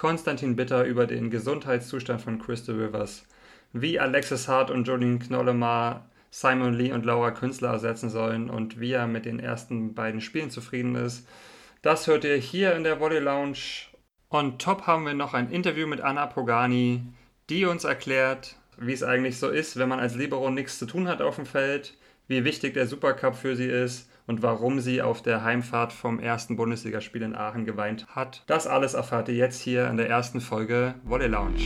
Konstantin Bitter über den Gesundheitszustand von Crystal Rivers, wie Alexis Hart und Jolene Knollemar Simon Lee und Laura Künstler ersetzen sollen und wie er mit den ersten beiden Spielen zufrieden ist. Das hört ihr hier in der Volley Lounge. On top haben wir noch ein Interview mit Anna Pogani, die uns erklärt, wie es eigentlich so ist, wenn man als Libero nichts zu tun hat auf dem Feld, wie wichtig der Supercup für sie ist und warum sie auf der Heimfahrt vom ersten Bundesligaspiel in Aachen geweint hat. Das alles erfahrt ihr jetzt hier in der ersten Folge Volley Lounge.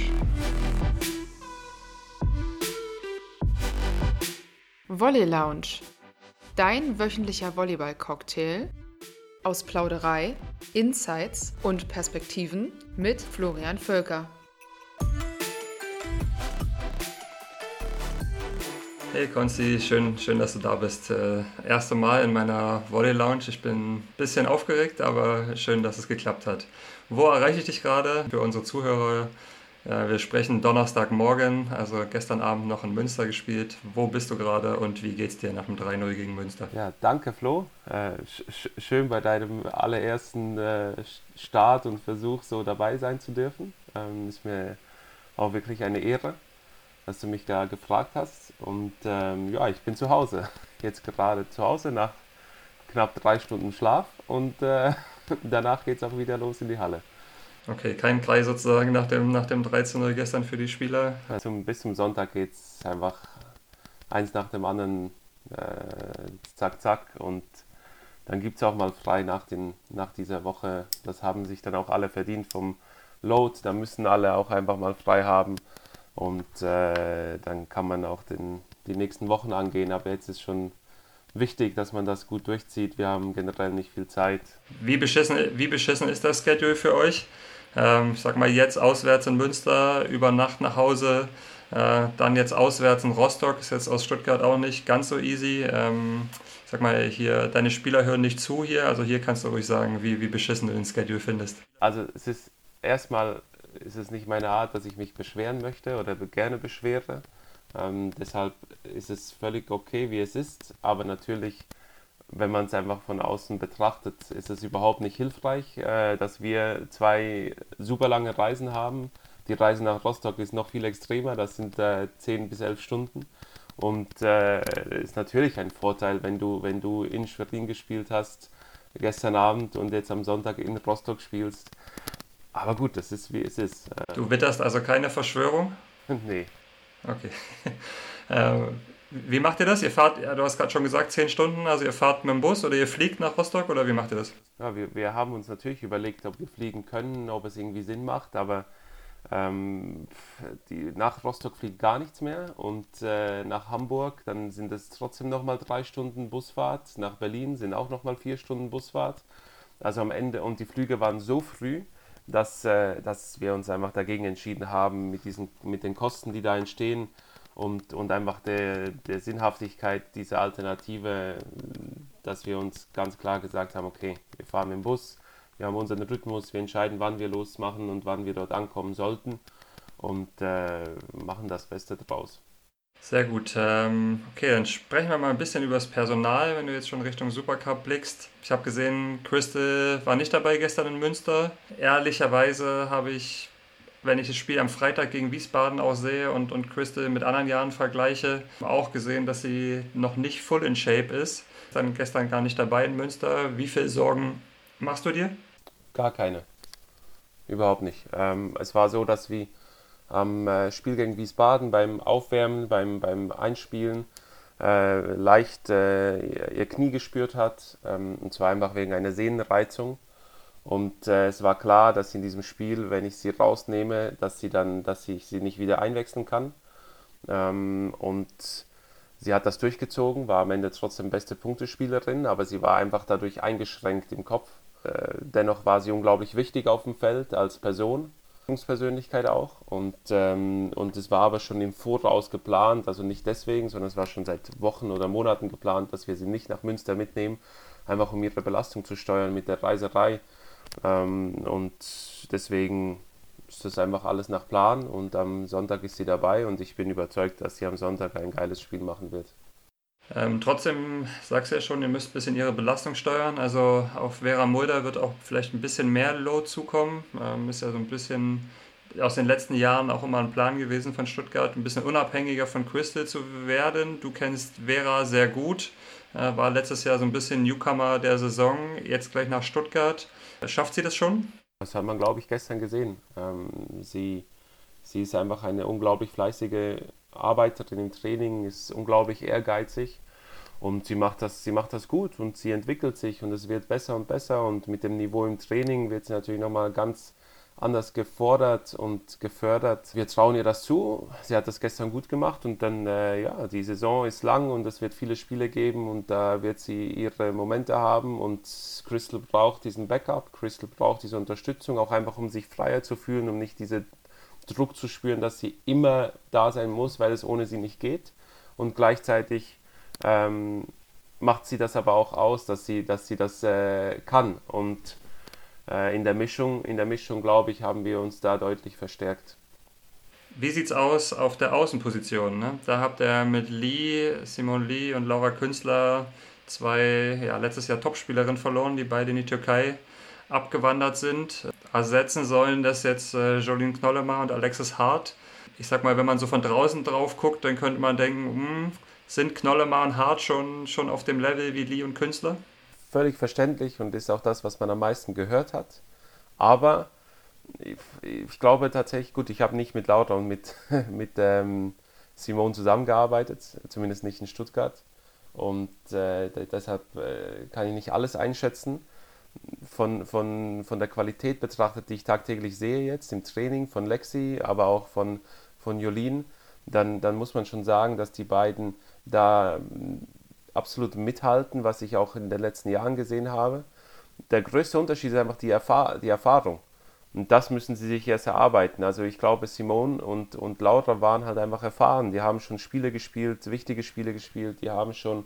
Volley Lounge. Dein wöchentlicher Volleyball-Cocktail aus Plauderei, Insights und Perspektiven mit Florian Völker. Hey Konsti, schön, schön, dass du da bist. Äh, erste Mal in meiner Volley Lounge. Ich bin ein bisschen aufgeregt, aber schön, dass es geklappt hat. Wo erreiche ich dich gerade? Für unsere Zuhörer ja, wir sprechen Donnerstagmorgen, also gestern Abend noch in Münster gespielt. Wo bist du gerade und wie geht's dir nach dem 3-0 gegen Münster? Ja, danke Flo. Äh, sch schön bei deinem allerersten äh, Start und Versuch so dabei sein zu dürfen. Ähm, ist mir auch wirklich eine Ehre, dass du mich da gefragt hast. Und ähm, ja, ich bin zu Hause. Jetzt gerade zu Hause nach knapp drei Stunden Schlaf und äh, danach geht es auch wieder los in die Halle. Okay, kein Preis sozusagen nach dem, nach dem 13-0 gestern für die Spieler. Also bis zum Sonntag geht es einfach eins nach dem anderen, äh, zack, zack. Und dann gibt es auch mal frei nach, den, nach dieser Woche. Das haben sich dann auch alle verdient vom Load. Da müssen alle auch einfach mal frei haben. Und äh, dann kann man auch den, die nächsten Wochen angehen. Aber jetzt ist schon wichtig, dass man das gut durchzieht. Wir haben generell nicht viel Zeit. Wie beschissen, wie beschissen ist das Schedule für euch? Ähm, ich sag mal, jetzt auswärts in Münster, über Nacht nach Hause, äh, dann jetzt auswärts in Rostock, ist jetzt aus Stuttgart auch nicht ganz so easy. Ähm, ich sag mal, hier, deine Spieler hören nicht zu hier, also hier kannst du ruhig sagen, wie, wie beschissen du den Schedule findest. Also es ist erstmal ist es nicht meine Art, dass ich mich beschweren möchte oder gerne beschwere. Ähm, deshalb ist es völlig okay, wie es ist, aber natürlich wenn man es einfach von außen betrachtet, ist es überhaupt nicht hilfreich, äh, dass wir zwei super lange Reisen haben. Die Reise nach Rostock ist noch viel extremer, das sind äh, 10 bis 11 Stunden. Und äh, ist natürlich ein Vorteil, wenn du, wenn du in Schwerin gespielt hast, gestern Abend und jetzt am Sonntag in Rostock spielst. Aber gut, das ist wie es ist. Du witterst also keine Verschwörung? nee. Okay. ähm, wie macht ihr das? Ihr fahrt, du hast gerade schon gesagt, zehn Stunden, also ihr fahrt mit dem Bus oder ihr fliegt nach Rostock oder wie macht ihr das? Ja, wir, wir haben uns natürlich überlegt, ob wir fliegen können, ob es irgendwie Sinn macht, aber ähm, die, nach Rostock fliegt gar nichts mehr und äh, nach Hamburg, dann sind es trotzdem nochmal drei Stunden Busfahrt, nach Berlin sind auch nochmal vier Stunden Busfahrt. Also am Ende, und die Flüge waren so früh, dass, äh, dass wir uns einfach dagegen entschieden haben, mit, diesen, mit den Kosten, die da entstehen, und, und einfach der, der Sinnhaftigkeit dieser Alternative, dass wir uns ganz klar gesagt haben, okay, wir fahren dem Bus, wir haben unseren Rhythmus, wir entscheiden, wann wir losmachen und wann wir dort ankommen sollten und äh, machen das Beste draus. Sehr gut. Ähm, okay, dann sprechen wir mal ein bisschen über das Personal, wenn du jetzt schon Richtung Supercup blickst. Ich habe gesehen, Crystal war nicht dabei gestern in Münster. Ehrlicherweise habe ich wenn ich das Spiel am Freitag gegen Wiesbaden auch sehe und, und Crystal mit anderen Jahren vergleiche, auch gesehen, dass sie noch nicht full in Shape ist. Dann gestern gar nicht dabei in Münster. Wie viel Sorgen machst du dir? Gar keine. Überhaupt nicht. Ähm, es war so, dass wir am äh, Spiel gegen Wiesbaden beim Aufwärmen, beim, beim Einspielen äh, leicht äh, ihr Knie gespürt hat. Ähm, und zwar einfach wegen einer Sehnenreizung. Und äh, es war klar, dass in diesem Spiel, wenn ich sie rausnehme, dass sie dann, dass ich sie nicht wieder einwechseln kann. Ähm, und sie hat das durchgezogen, war am Ende trotzdem beste Punktespielerin, aber sie war einfach dadurch eingeschränkt im Kopf. Äh, dennoch war sie unglaublich wichtig auf dem Feld als Person, Persönlichkeit auch. Und, ähm, und es war aber schon im Voraus geplant, also nicht deswegen, sondern es war schon seit Wochen oder Monaten geplant, dass wir sie nicht nach Münster mitnehmen, einfach um ihre Belastung zu steuern mit der Reiserei. Ähm, und deswegen ist das einfach alles nach Plan und am Sonntag ist sie dabei und ich bin überzeugt, dass sie am Sonntag ein geiles Spiel machen wird. Ähm, trotzdem sagst du ja schon, ihr müsst ein bisschen ihre Belastung steuern. Also auf Vera Mulder wird auch vielleicht ein bisschen mehr Load zukommen. Ähm, ist ja so ein bisschen aus den letzten Jahren auch immer ein Plan gewesen von Stuttgart, ein bisschen unabhängiger von Crystal zu werden. Du kennst Vera sehr gut, äh, war letztes Jahr so ein bisschen Newcomer der Saison, jetzt gleich nach Stuttgart. Schafft sie das schon? Das hat man, glaube ich, gestern gesehen. Ähm, sie, sie ist einfach eine unglaublich fleißige Arbeiterin im Training, ist unglaublich ehrgeizig und sie macht das, sie macht das gut und sie entwickelt sich und es wird besser und besser und mit dem Niveau im Training wird sie natürlich nochmal ganz anders gefordert und gefördert. Wir trauen ihr das zu. Sie hat das gestern gut gemacht und dann, äh, ja, die Saison ist lang und es wird viele Spiele geben und da wird sie ihre Momente haben und Crystal braucht diesen Backup, Crystal braucht diese Unterstützung, auch einfach um sich freier zu fühlen, um nicht diesen Druck zu spüren, dass sie immer da sein muss, weil es ohne sie nicht geht. Und gleichzeitig ähm, macht sie das aber auch aus, dass sie, dass sie das äh, kann und äh, in der Mischung, in der Mischung, glaube ich, haben wir uns da deutlich verstärkt. Wie sieht's aus auf der Außenposition? Ne? Da habt ihr mit Lee, Simon Lee und Laura Künstler zwei ja, letztes Jahr Topspielerinnen verloren, die beide in die Türkei abgewandert sind. Ersetzen sollen das jetzt äh, Jolene Knollemer und Alexis Hart. Ich sag mal, wenn man so von draußen drauf guckt, dann könnte man denken, hm, sind Knollemer und Hart schon, schon auf dem Level wie Lee und Künstler? völlig verständlich und ist auch das, was man am meisten gehört hat. Aber ich, ich glaube tatsächlich, gut, ich habe nicht mit Laura und mit, mit ähm, Simone zusammengearbeitet, zumindest nicht in Stuttgart. Und äh, deshalb äh, kann ich nicht alles einschätzen. Von, von, von der Qualität betrachtet, die ich tagtäglich sehe jetzt im Training von Lexi, aber auch von, von Jolien, dann, dann muss man schon sagen, dass die beiden da absolut mithalten, was ich auch in den letzten Jahren gesehen habe. Der größte Unterschied ist einfach die, Erfahr die Erfahrung. Und das müssen sie sich erst erarbeiten. Also ich glaube, Simone und, und Laura waren halt einfach erfahren. Die haben schon Spiele gespielt, wichtige Spiele gespielt, die haben schon,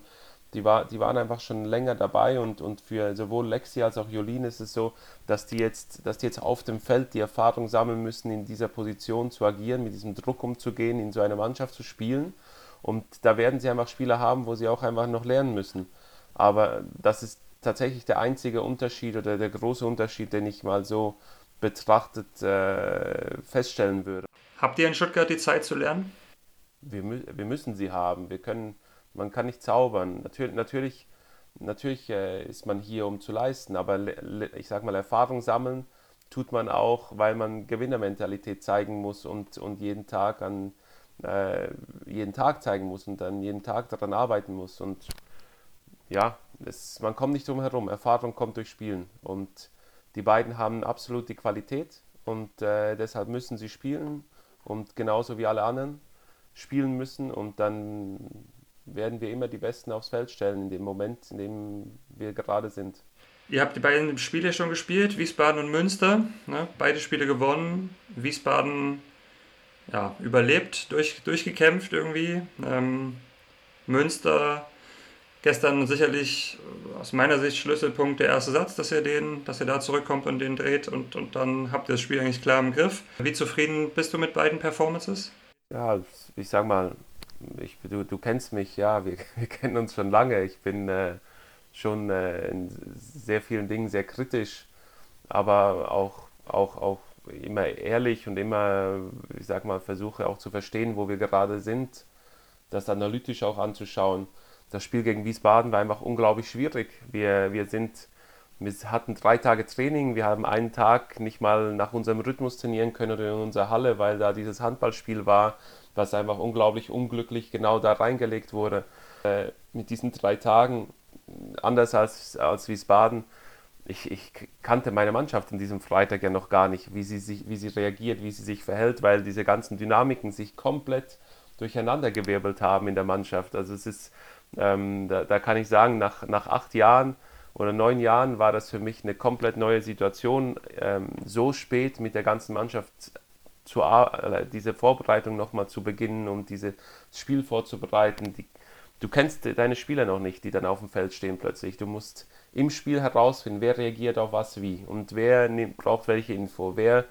die, war, die waren einfach schon länger dabei und, und für sowohl Lexi als auch Jolien ist es so, dass die, jetzt, dass die jetzt auf dem Feld die Erfahrung sammeln müssen, in dieser Position zu agieren, mit diesem Druck umzugehen, in so einer Mannschaft zu spielen. Und da werden sie einfach Spieler haben, wo sie auch einfach noch lernen müssen. Aber das ist tatsächlich der einzige Unterschied oder der große Unterschied, den ich mal so betrachtet äh, feststellen würde. Habt ihr in Stuttgart die Zeit zu lernen? Wir, wir müssen sie haben. Wir können, man kann nicht zaubern. Natürlich, natürlich, natürlich äh, ist man hier, um zu leisten, aber ich sage mal, Erfahrung sammeln tut man auch, weil man Gewinnermentalität zeigen muss und, und jeden Tag an, äh, jeden Tag zeigen muss und dann jeden Tag daran arbeiten muss. Und ja, es, man kommt nicht drum herum. Erfahrung kommt durch Spielen. Und die beiden haben absolut die Qualität und äh, deshalb müssen sie spielen und genauso wie alle anderen spielen müssen und dann werden wir immer die Besten aufs Feld stellen in dem Moment, in dem wir gerade sind. Ihr habt die beiden Spiele schon gespielt, Wiesbaden und Münster. Ne? Beide Spiele gewonnen. Wiesbaden ja, überlebt, durch, durchgekämpft irgendwie. Ähm, Münster gestern sicherlich aus meiner Sicht Schlüsselpunkt der erste Satz, dass ihr den, dass ihr da zurückkommt und den dreht und, und dann habt ihr das Spiel eigentlich klar im Griff. Wie zufrieden bist du mit beiden Performances? Ja, ich sag mal, ich, du, du kennst mich, ja, wir, wir kennen uns schon lange. Ich bin äh, schon äh, in sehr vielen Dingen sehr kritisch, aber auch, auch, auch immer ehrlich und immer, ich sag mal, versuche auch zu verstehen, wo wir gerade sind, das analytisch auch anzuschauen. Das Spiel gegen Wiesbaden war einfach unglaublich schwierig. Wir, wir sind, wir hatten drei Tage Training, wir haben einen Tag nicht mal nach unserem Rhythmus trainieren können oder in unserer Halle, weil da dieses Handballspiel war, was einfach unglaublich unglücklich genau da reingelegt wurde. Äh, mit diesen drei Tagen, anders als, als Wiesbaden, ich, ich, kannte meine Mannschaft an diesem Freitag ja noch gar nicht, wie sie, sich, wie sie reagiert, wie sie sich verhält, weil diese ganzen Dynamiken sich komplett durcheinandergewirbelt haben in der Mannschaft. Also es ist, ähm, da, da, kann ich sagen, nach, nach acht Jahren oder neun Jahren war das für mich eine komplett neue Situation, ähm, so spät mit der ganzen Mannschaft zu, diese Vorbereitung nochmal zu beginnen und dieses Spiel vorzubereiten. Die, du kennst deine Spieler noch nicht, die dann auf dem Feld stehen plötzlich. Du musst im Spiel herausfinden, wer reagiert auf was wie und wer nimmt, braucht welche Info, wer,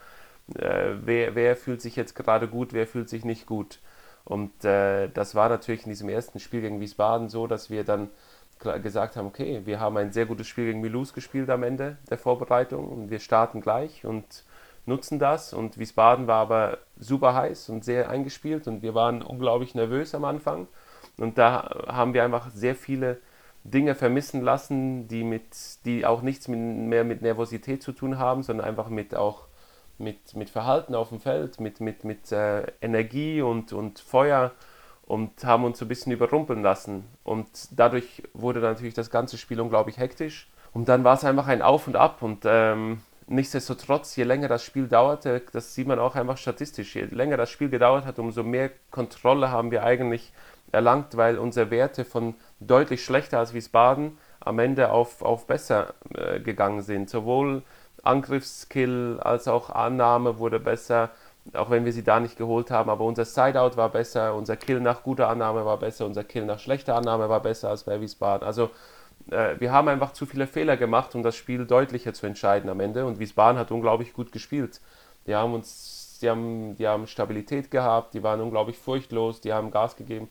äh, wer, wer fühlt sich jetzt gerade gut, wer fühlt sich nicht gut. Und äh, das war natürlich in diesem ersten Spiel gegen Wiesbaden so, dass wir dann gesagt haben, okay, wir haben ein sehr gutes Spiel gegen Milus gespielt am Ende der Vorbereitung und wir starten gleich und nutzen das. Und Wiesbaden war aber super heiß und sehr eingespielt und wir waren unglaublich nervös am Anfang. Und da haben wir einfach sehr viele Dinge vermissen lassen, die, mit, die auch nichts mehr mit Nervosität zu tun haben, sondern einfach mit auch mit, mit Verhalten auf dem Feld, mit, mit, mit äh, Energie und, und Feuer und haben uns so ein bisschen überrumpeln lassen. Und dadurch wurde natürlich das ganze Spiel unglaublich hektisch. Und dann war es einfach ein Auf und Ab. Und ähm, nichtsdestotrotz, je länger das Spiel dauerte, das sieht man auch einfach statistisch, je länger das Spiel gedauert hat, umso mehr Kontrolle haben wir eigentlich erlangt, weil unsere Werte von deutlich schlechter als Wiesbaden am Ende auf, auf besser äh, gegangen sind. Sowohl Angriffskill als auch Annahme wurde besser, auch wenn wir sie da nicht geholt haben. Aber unser Sideout war besser, unser Kill nach guter Annahme war besser, unser Kill nach schlechter Annahme war besser als bei Wiesbaden. Also äh, wir haben einfach zu viele Fehler gemacht, um das Spiel deutlicher zu entscheiden am Ende. Und Wiesbaden hat unglaublich gut gespielt. Die haben uns, die haben, die haben Stabilität gehabt, die waren unglaublich furchtlos, die haben Gas gegeben.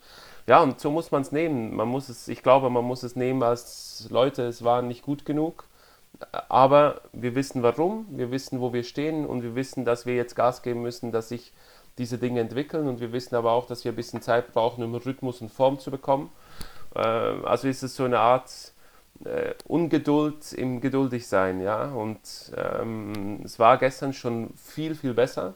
Ja, und so muss man es nehmen. Man muss es, ich glaube, man muss es nehmen als Leute, es war nicht gut genug. Aber wir wissen warum, wir wissen, wo wir stehen und wir wissen, dass wir jetzt Gas geben müssen, dass sich diese Dinge entwickeln und wir wissen aber auch, dass wir ein bisschen Zeit brauchen, um Rhythmus und Form zu bekommen. Äh, also ist es so eine Art äh, Ungeduld im Geduldigsein, ja. Und ähm, es war gestern schon viel, viel besser.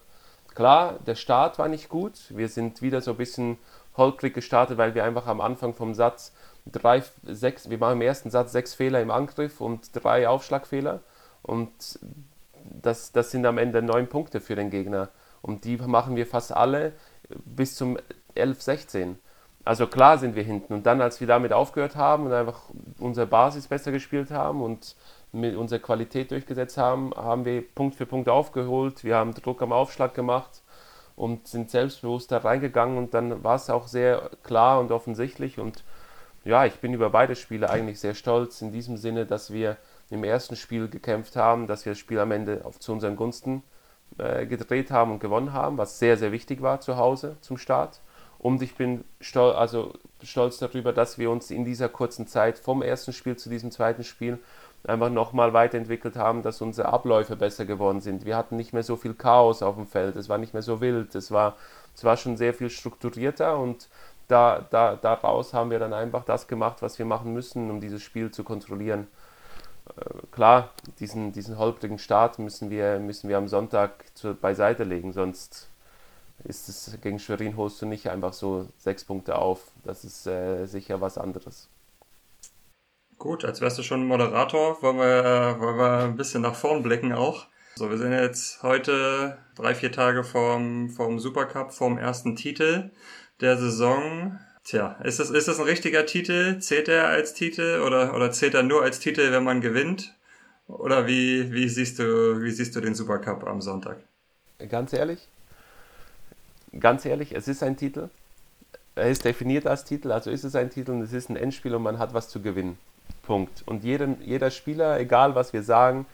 Klar, der Start war nicht gut. Wir sind wieder so ein bisschen holprig gestartet, weil wir einfach am Anfang vom Satz drei, sechs, wir machen im ersten Satz sechs Fehler im Angriff und drei Aufschlagfehler. Und das, das sind am Ende neun Punkte für den Gegner. Und die machen wir fast alle bis zum 11, 16. Also klar sind wir hinten. Und dann, als wir damit aufgehört haben und einfach unsere Basis besser gespielt haben und mit unserer Qualität durchgesetzt haben, haben wir Punkt für Punkt aufgeholt. Wir haben Druck am Aufschlag gemacht und sind selbstbewusst da reingegangen. Und dann war es auch sehr klar und offensichtlich. Und ja, ich bin über beide Spiele eigentlich sehr stolz in diesem Sinne, dass wir im ersten Spiel gekämpft haben, dass wir das Spiel am Ende auf, zu unseren Gunsten äh, gedreht haben und gewonnen haben, was sehr, sehr wichtig war zu Hause zum Start. Und ich bin stol also stolz darüber, dass wir uns in dieser kurzen Zeit vom ersten Spiel zu diesem zweiten Spiel einfach nochmal weiterentwickelt haben, dass unsere Abläufe besser geworden sind. Wir hatten nicht mehr so viel Chaos auf dem Feld, es war nicht mehr so wild, es war, es war schon sehr viel strukturierter und da, da, daraus haben wir dann einfach das gemacht, was wir machen müssen, um dieses Spiel zu kontrollieren. Äh, klar, diesen, diesen holprigen Start müssen wir, müssen wir am Sonntag zu, beiseite legen, sonst ist es gegen Schwerin holst du nicht einfach so sechs Punkte auf. Das ist äh, sicher was anderes. Gut, als wärst du schon Moderator, wollen wir, wollen wir ein bisschen nach vorn blicken auch. So, wir sind jetzt heute drei, vier Tage vorm, vorm Supercup, vorm ersten Titel der Saison. Tja, ist das, ist das ein richtiger Titel? Zählt er als Titel oder, oder zählt er nur als Titel, wenn man gewinnt? Oder wie, wie, siehst du, wie siehst du den Supercup am Sonntag? Ganz ehrlich, ganz ehrlich, es ist ein Titel. Er ist definiert als Titel, also ist es ein Titel und es ist ein Endspiel und man hat was zu gewinnen. Punkt. Und jeden, jeder Spieler, egal was wir sagen,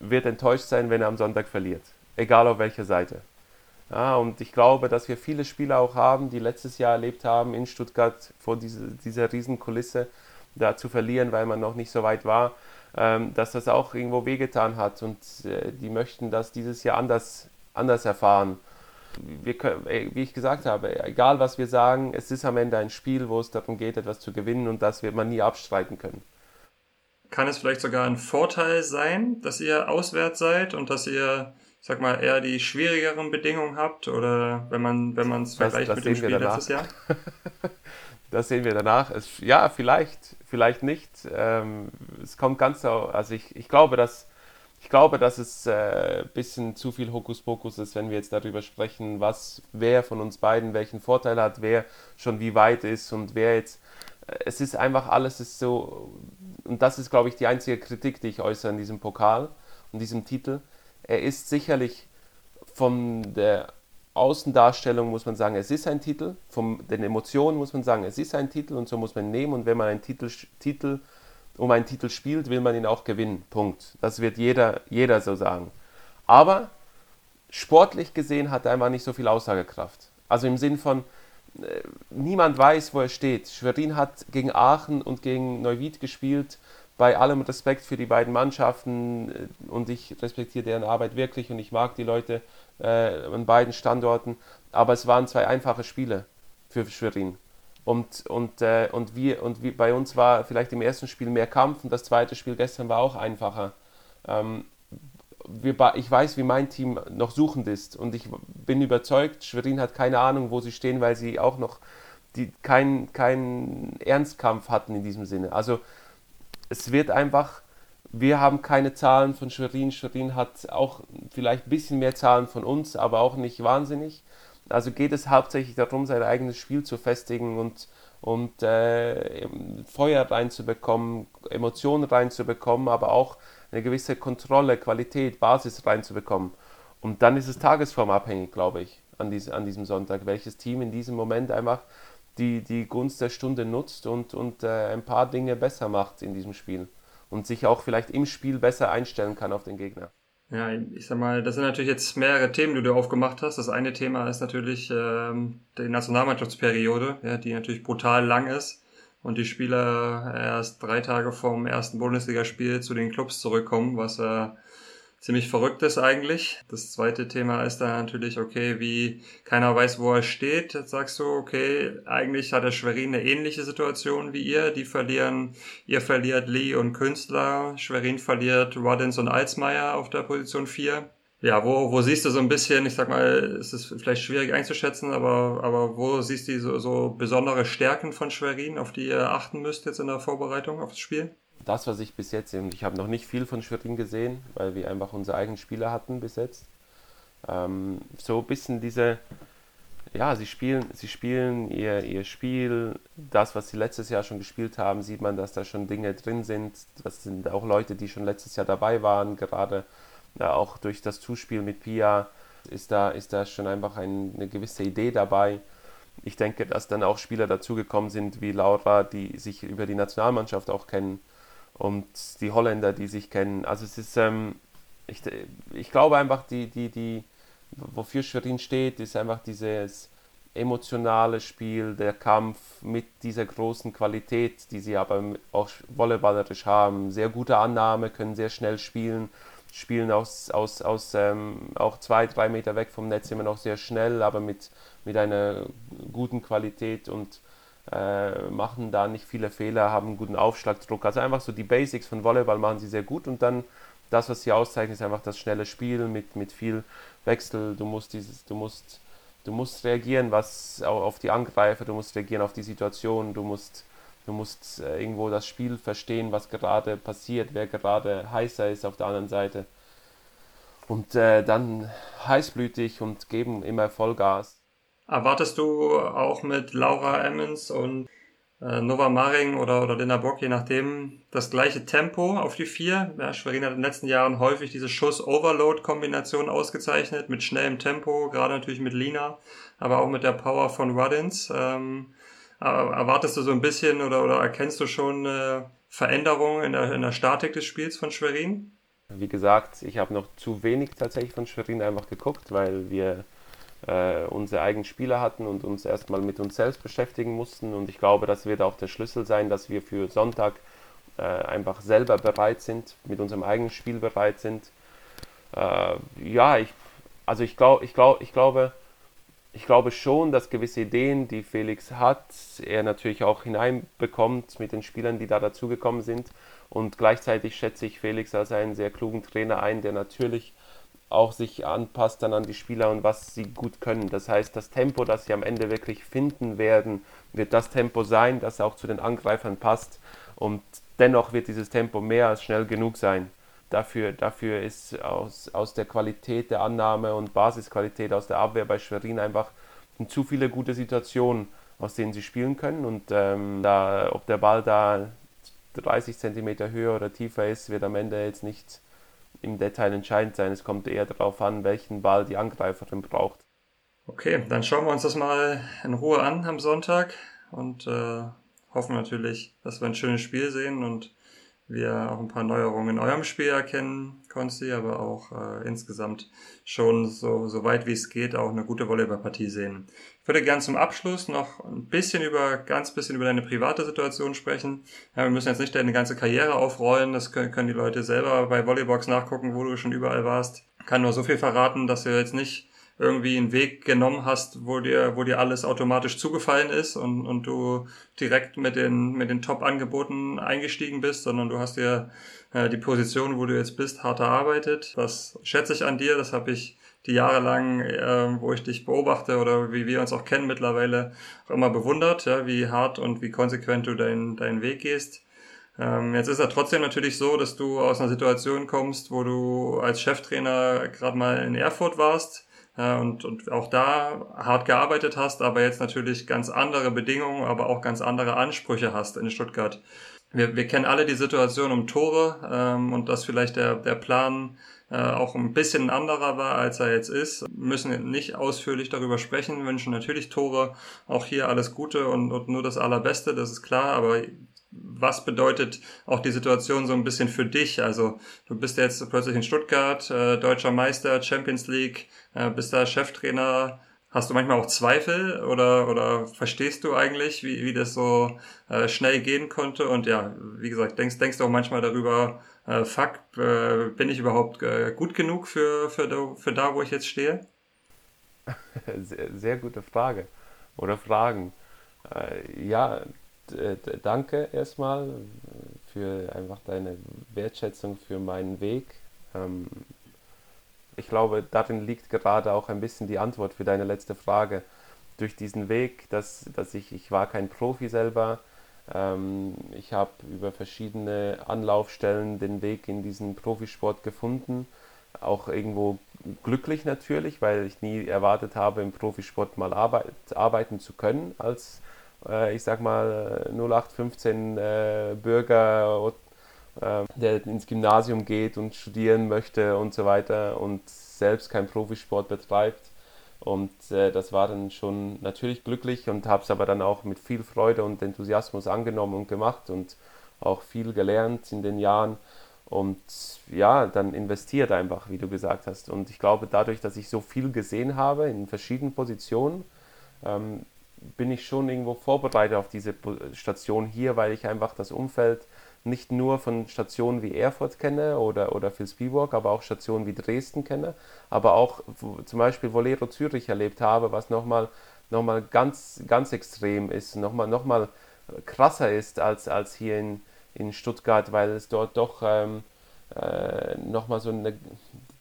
wird enttäuscht sein, wenn er am Sonntag verliert. Egal auf welcher Seite. Ja, und ich glaube, dass wir viele Spieler auch haben, die letztes Jahr erlebt haben, in Stuttgart vor diese, dieser Riesenkulisse da zu verlieren, weil man noch nicht so weit war, ähm, dass das auch irgendwo wehgetan hat und äh, die möchten das dieses Jahr anders, anders erfahren. Wir können, wie ich gesagt habe, egal was wir sagen, es ist am Ende ein Spiel, wo es darum geht, etwas zu gewinnen und das wird man nie abstreiten können. Kann es vielleicht sogar ein Vorteil sein, dass ihr auswärts seid und dass ihr sag mal, eher die schwierigeren Bedingungen habt oder wenn man wenn man es vergleicht mit dem Spiel letztes Jahr? das sehen wir danach. Es, ja, vielleicht, vielleicht nicht. Ähm, es kommt ganz so, also ich, ich glaube, dass ich glaube, dass es ein äh, bisschen zu viel Hokuspokus ist, wenn wir jetzt darüber sprechen, was wer von uns beiden welchen Vorteil hat, wer schon wie weit ist und wer jetzt. Äh, es ist einfach alles ist so, und das ist, glaube ich, die einzige Kritik, die ich äußere in diesem Pokal und diesem Titel er ist sicherlich von der Außendarstellung muss man sagen, es ist ein Titel, von den Emotionen muss man sagen, es ist ein Titel und so muss man nehmen und wenn man einen Titel, Titel um einen Titel spielt, will man ihn auch gewinnen. Punkt. Das wird jeder, jeder so sagen. Aber sportlich gesehen hat er einfach nicht so viel Aussagekraft. Also im Sinn von, äh, niemand weiß, wo er steht. Schwerin hat gegen Aachen und gegen Neuwied gespielt. Bei allem Respekt für die beiden Mannschaften äh, und ich respektiere deren Arbeit wirklich und ich mag die Leute äh, an beiden Standorten. Aber es waren zwei einfache Spiele für Schwerin. Und, und, äh, und, wir, und wir, bei uns war vielleicht im ersten Spiel mehr Kampf und das zweite Spiel gestern war auch einfacher. Ähm, wir, ich weiß, wie mein Team noch suchend ist und ich bin überzeugt, Schwerin hat keine Ahnung, wo sie stehen, weil sie auch noch keinen kein Ernstkampf hatten in diesem Sinne. Also es wird einfach, wir haben keine Zahlen von Schwerin. Schwerin hat auch vielleicht ein bisschen mehr Zahlen von uns, aber auch nicht wahnsinnig. Also geht es hauptsächlich darum, sein eigenes Spiel zu festigen und, und äh, Feuer reinzubekommen, Emotionen reinzubekommen, aber auch eine gewisse Kontrolle, Qualität, Basis reinzubekommen. Und dann ist es tagesformabhängig, glaube ich, an, diese, an diesem Sonntag, welches Team in diesem Moment einfach die, die Gunst der Stunde nutzt und, und äh, ein paar Dinge besser macht in diesem Spiel und sich auch vielleicht im Spiel besser einstellen kann auf den Gegner. Ja, ich sag mal, das sind natürlich jetzt mehrere Themen, die du aufgemacht hast. Das eine Thema ist natürlich ähm, die Nationalmannschaftsperiode, ja, die natürlich brutal lang ist und die Spieler erst drei Tage vorm ersten Bundesligaspiel zu den Clubs zurückkommen, was äh, ziemlich verrückt ist eigentlich. Das zweite Thema ist dann natürlich, okay, wie keiner weiß, wo er steht. Jetzt sagst du, okay, eigentlich hat der Schwerin eine ähnliche Situation wie ihr. Die verlieren, ihr verliert Lee und Künstler, Schwerin verliert Roddins und Alsmeier auf der Position 4 ja, wo, wo siehst du so ein bisschen, ich sag mal, es ist vielleicht schwierig einzuschätzen, aber, aber wo siehst du so, so besondere Stärken von Schwerin, auf die ihr achten müsst jetzt in der Vorbereitung auf das Spiel? Das, was ich bis jetzt, und ich habe noch nicht viel von Schwerin gesehen, weil wir einfach unsere eigenen Spieler hatten bis jetzt. Ähm, so ein bisschen diese, ja, sie spielen, sie spielen ihr, ihr Spiel, das, was sie letztes Jahr schon gespielt haben, sieht man, dass da schon Dinge drin sind. Das sind auch Leute, die schon letztes Jahr dabei waren, gerade ja, auch durch das Zuspiel mit Pia ist da, ist da schon einfach ein, eine gewisse Idee dabei. Ich denke, dass dann auch Spieler dazugekommen sind wie Laura, die sich über die Nationalmannschaft auch kennen und die Holländer, die sich kennen. Also es ist, ähm, ich, ich glaube einfach, die, die, die, wofür Schwerin steht, ist einfach dieses emotionale Spiel, der Kampf mit dieser großen Qualität, die sie aber auch volleyballerisch haben. Sehr gute Annahme, können sehr schnell spielen spielen aus, aus, aus ähm, auch zwei, drei Meter weg vom Netz immer noch sehr schnell, aber mit, mit einer guten Qualität und äh, machen da nicht viele Fehler, haben einen guten Aufschlagdruck. Also einfach so die Basics von Volleyball machen sie sehr gut und dann das, was sie auszeichnen, ist einfach das schnelle Spiel mit, mit viel Wechsel. Du musst dieses, du musst, du musst reagieren, was auf die Angreifer, du musst reagieren auf die Situation, du musst Du musst äh, irgendwo das Spiel verstehen, was gerade passiert, wer gerade heißer ist auf der anderen Seite. Und äh, dann heißblütig und geben immer Vollgas. Erwartest du auch mit Laura Emmons und äh, Nova Maring oder, oder Lena Bock, je nachdem, das gleiche Tempo auf die vier? Ja, Schwerin hat in den letzten Jahren häufig diese Schuss-Overload-Kombination ausgezeichnet, mit schnellem Tempo, gerade natürlich mit Lina, aber auch mit der Power von Ruddins. Ähm, Erwartest du so ein bisschen oder, oder erkennst du schon äh, Veränderungen in der, in der Statik des Spiels von Schwerin? Wie gesagt, ich habe noch zu wenig tatsächlich von Schwerin einfach geguckt, weil wir äh, unsere eigenen Spieler hatten und uns erstmal mit uns selbst beschäftigen mussten. Und ich glaube, das wird auch der Schlüssel sein, dass wir für Sonntag äh, einfach selber bereit sind, mit unserem eigenen Spiel bereit sind. Äh, ja, ich, also ich, glaub, ich, glaub, ich glaube, ich glaube schon, dass gewisse Ideen, die Felix hat, er natürlich auch hineinbekommt mit den Spielern, die da dazugekommen sind. Und gleichzeitig schätze ich Felix als einen sehr klugen Trainer ein, der natürlich auch sich anpasst dann an die Spieler und was sie gut können. Das heißt, das Tempo, das sie am Ende wirklich finden werden, wird das Tempo sein, das auch zu den Angreifern passt. Und dennoch wird dieses Tempo mehr als schnell genug sein dafür, dafür ist aus, aus der Qualität der Annahme und Basisqualität aus der Abwehr bei Schwerin einfach zu viele gute Situationen, aus denen sie spielen können. Und ähm, da, ob der Ball da 30 cm höher oder tiefer ist, wird am Ende jetzt nicht im Detail entscheidend sein. Es kommt eher darauf an, welchen Ball die Angreiferin braucht. Okay, dann schauen wir uns das mal in Ruhe an am Sonntag und äh, hoffen natürlich, dass wir ein schönes Spiel sehen und wir auch ein paar Neuerungen in eurem Spiel erkennen, Konsti, aber auch äh, insgesamt schon so, so weit wie es geht auch eine gute Volleyballpartie sehen. Ich würde gern zum Abschluss noch ein bisschen über, ganz bisschen über deine private Situation sprechen. Ja, wir müssen jetzt nicht deine ganze Karriere aufrollen, das können, können die Leute selber bei Volleybox nachgucken, wo du schon überall warst. Kann nur so viel verraten, dass wir jetzt nicht irgendwie einen Weg genommen hast, wo dir, wo dir alles automatisch zugefallen ist und, und du direkt mit den, mit den Top-Angeboten eingestiegen bist, sondern du hast dir äh, die Position, wo du jetzt bist, hart erarbeitet. Das schätze ich an dir, das habe ich die Jahre lang, äh, wo ich dich beobachte oder wie wir uns auch kennen mittlerweile, auch immer bewundert, ja, wie hart und wie konsequent du deinen deinen Weg gehst. Ähm, jetzt ist er trotzdem natürlich so, dass du aus einer Situation kommst, wo du als Cheftrainer gerade mal in Erfurt warst und, und auch da hart gearbeitet hast, aber jetzt natürlich ganz andere Bedingungen, aber auch ganz andere Ansprüche hast in Stuttgart. Wir, wir kennen alle die Situation um Tore ähm, und dass vielleicht der, der Plan äh, auch ein bisschen anderer war, als er jetzt ist. Wir müssen nicht ausführlich darüber sprechen, wünschen natürlich Tore auch hier alles Gute und, und nur das Allerbeste, das ist klar, aber was bedeutet auch die Situation so ein bisschen für dich? Also du bist jetzt plötzlich in Stuttgart, äh, deutscher Meister, Champions League, äh, bist da Cheftrainer. Hast du manchmal auch Zweifel oder, oder verstehst du eigentlich, wie, wie das so äh, schnell gehen konnte? Und ja, wie gesagt, denkst, denkst du auch manchmal darüber, äh, fuck, äh, bin ich überhaupt äh, gut genug für, für, da, für da, wo ich jetzt stehe? Sehr, sehr gute Frage oder Fragen. Äh, danke erstmal für einfach deine Wertschätzung für meinen Weg. Ähm, ich glaube, darin liegt gerade auch ein bisschen die Antwort für deine letzte Frage. Durch diesen Weg, dass, dass ich, ich war kein Profi selber, ähm, ich habe über verschiedene Anlaufstellen den Weg in diesen Profisport gefunden. Auch irgendwo glücklich natürlich, weil ich nie erwartet habe, im Profisport mal arbeit, arbeiten zu können als ich sag mal, 0815 äh, Bürger, äh, der ins Gymnasium geht und studieren möchte und so weiter und selbst keinen Profisport betreibt. Und äh, das war dann schon natürlich glücklich und habe es aber dann auch mit viel Freude und Enthusiasmus angenommen und gemacht und auch viel gelernt in den Jahren und ja, dann investiert einfach, wie du gesagt hast. Und ich glaube, dadurch, dass ich so viel gesehen habe in verschiedenen Positionen, ähm, bin ich schon irgendwo vorbereitet auf diese Station hier, weil ich einfach das Umfeld nicht nur von Stationen wie Erfurt kenne oder, oder Vilsbiburg, aber auch Stationen wie Dresden kenne, aber auch zum Beispiel Volero Zürich erlebt habe, was nochmal noch mal ganz, ganz extrem ist, nochmal noch mal krasser ist als, als hier in, in Stuttgart, weil es dort doch ähm, äh, nochmal so eine,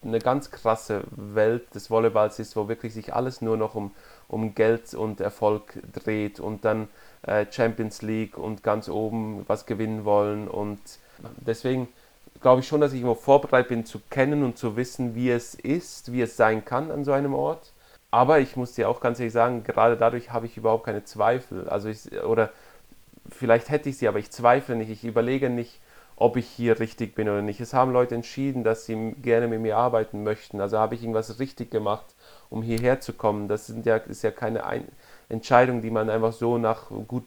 eine ganz krasse Welt des Volleyballs ist, wo wirklich sich alles nur noch um, um Geld und Erfolg dreht und dann äh, Champions League und ganz oben was gewinnen wollen. Und deswegen glaube ich schon, dass ich immer vorbereitet bin zu kennen und zu wissen, wie es ist, wie es sein kann an so einem Ort. Aber ich muss dir auch ganz ehrlich sagen, gerade dadurch habe ich überhaupt keine Zweifel. Also ich, oder vielleicht hätte ich sie, aber ich zweifle nicht. Ich überlege nicht, ob ich hier richtig bin oder nicht. Es haben Leute entschieden, dass sie gerne mit mir arbeiten möchten. Also habe ich irgendwas richtig gemacht um hierher zu kommen. Das sind ja, ist ja keine Ein Entscheidung, die man einfach so nach gut,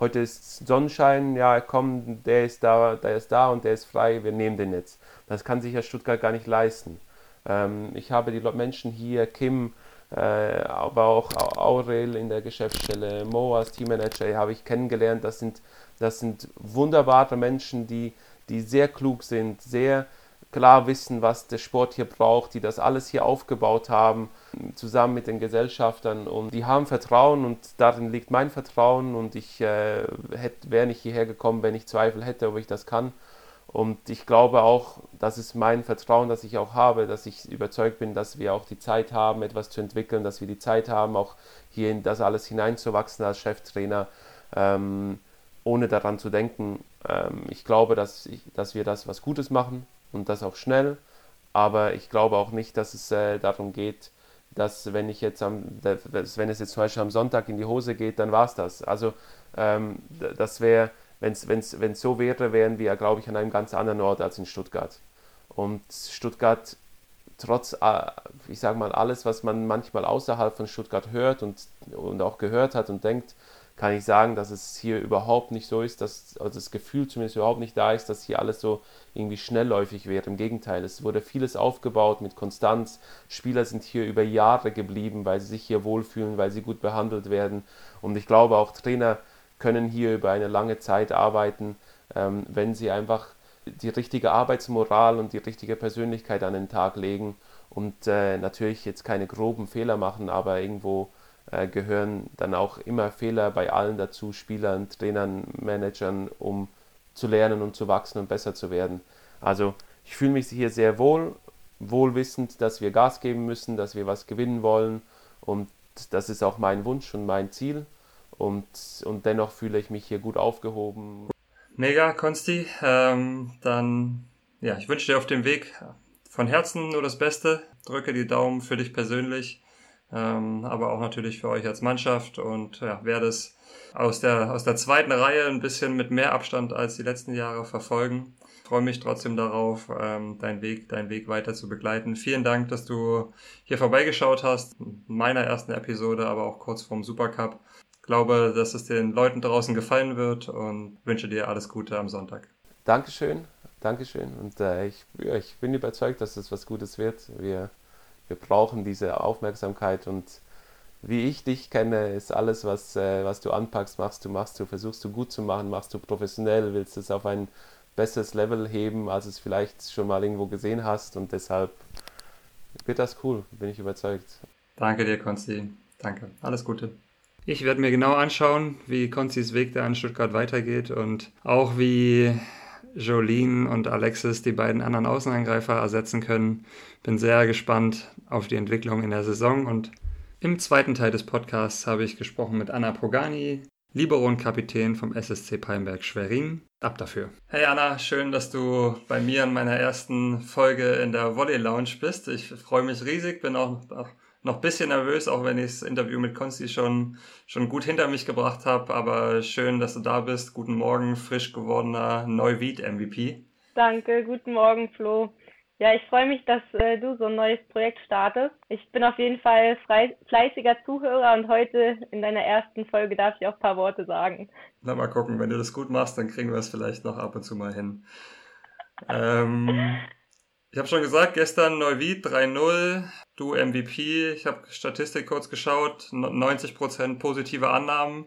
heute ist Sonnenschein, ja komm, der ist da, der ist da und der ist frei, wir nehmen den jetzt. Das kann sich ja Stuttgart gar nicht leisten. Ähm, ich habe die Menschen hier, Kim, äh, aber auch Aurel in der Geschäftsstelle, Mo als Teammanager habe ich kennengelernt. Das sind, das sind wunderbare Menschen, die, die sehr klug sind, sehr klar wissen, was der Sport hier braucht, die das alles hier aufgebaut haben, zusammen mit den Gesellschaftern. Und die haben Vertrauen und darin liegt mein Vertrauen. Und ich äh, wäre nicht hierher gekommen, wenn ich Zweifel hätte, ob ich das kann. Und ich glaube auch, das ist mein Vertrauen, das ich auch habe, dass ich überzeugt bin, dass wir auch die Zeit haben, etwas zu entwickeln, dass wir die Zeit haben, auch hier in das alles hineinzuwachsen als Cheftrainer, ähm, ohne daran zu denken. Ähm, ich glaube, dass, ich, dass wir das was Gutes machen und das auch schnell. Aber ich glaube auch nicht, dass es äh, darum geht, dass wenn ich jetzt am, dass, wenn es jetzt zum Beispiel am Sonntag in die Hose geht, dann war es das. Also ähm, das wäre, wenn es so wäre, wären wir, glaube ich, an einem ganz anderen Ort als in Stuttgart. Und Stuttgart, trotz, äh, ich sage mal, alles, was man manchmal außerhalb von Stuttgart hört und, und auch gehört hat und denkt, kann ich sagen, dass es hier überhaupt nicht so ist, dass also das Gefühl zumindest überhaupt nicht da ist, dass hier alles so irgendwie schnellläufig wäre. Im Gegenteil, es wurde vieles aufgebaut mit Konstanz. Spieler sind hier über Jahre geblieben, weil sie sich hier wohlfühlen, weil sie gut behandelt werden. Und ich glaube auch Trainer können hier über eine lange Zeit arbeiten, ähm, wenn sie einfach die richtige Arbeitsmoral und die richtige Persönlichkeit an den Tag legen und äh, natürlich jetzt keine groben Fehler machen, aber irgendwo äh, gehören dann auch immer Fehler bei allen dazu, Spielern, Trainern, Managern, um zu lernen und zu wachsen und besser zu werden. Also ich fühle mich hier sehr wohl, wohlwissend, dass wir Gas geben müssen, dass wir was gewinnen wollen und das ist auch mein Wunsch und mein Ziel und, und dennoch fühle ich mich hier gut aufgehoben. Mega, Konsti. Ähm, dann, ja, ich wünsche dir auf dem Weg von Herzen nur das Beste. Drücke die Daumen für dich persönlich ähm, aber auch natürlich für euch als Mannschaft und ja, werde es aus der, aus der zweiten Reihe ein bisschen mit mehr Abstand als die letzten Jahre verfolgen. Freue mich trotzdem darauf, ähm, deinen Weg, deinen Weg weiter zu begleiten. Vielen Dank, dass du hier vorbeigeschaut hast, in meiner ersten Episode, aber auch kurz vorm Supercup. Ich glaube, dass es den Leuten draußen gefallen wird und wünsche dir alles Gute am Sonntag. Dankeschön, Dankeschön. Und äh, ich, ich bin überzeugt, dass es was Gutes wird. Wir wir brauchen diese Aufmerksamkeit und wie ich dich kenne, ist alles, was, äh, was du anpackst, machst du, machst du, versuchst du gut zu machen, machst du professionell, willst es auf ein besseres Level heben, als es vielleicht schon mal irgendwo gesehen hast und deshalb wird das cool, bin ich überzeugt. Danke dir, Konsti. Danke. Alles Gute. Ich werde mir genau anschauen, wie Konstis Weg da in Stuttgart weitergeht und auch wie Jolene und Alexis die beiden anderen Außenangreifer ersetzen können. Bin sehr gespannt auf die Entwicklung in der Saison und im zweiten Teil des Podcasts habe ich gesprochen mit Anna Pogani, Libero und Kapitän vom SSC Palmberg Schwerin. Ab dafür. Hey Anna, schön, dass du bei mir in meiner ersten Folge in der Volley Lounge bist. Ich freue mich riesig, bin auch, auch noch ein bisschen nervös, auch wenn ich das Interview mit Konsti schon, schon gut hinter mich gebracht habe. Aber schön, dass du da bist. Guten Morgen, frisch gewordener Neuwied-MVP. Danke, guten Morgen, Flo. Ja, ich freue mich, dass äh, du so ein neues Projekt startest. Ich bin auf jeden Fall frei, fleißiger Zuhörer und heute in deiner ersten Folge darf ich auch ein paar Worte sagen. Na, mal gucken, wenn du das gut machst, dann kriegen wir es vielleicht noch ab und zu mal hin. Ähm, ich habe schon gesagt, gestern Neuwied 3-0, du MVP. Ich habe Statistik kurz geschaut, 90% positive Annahmen.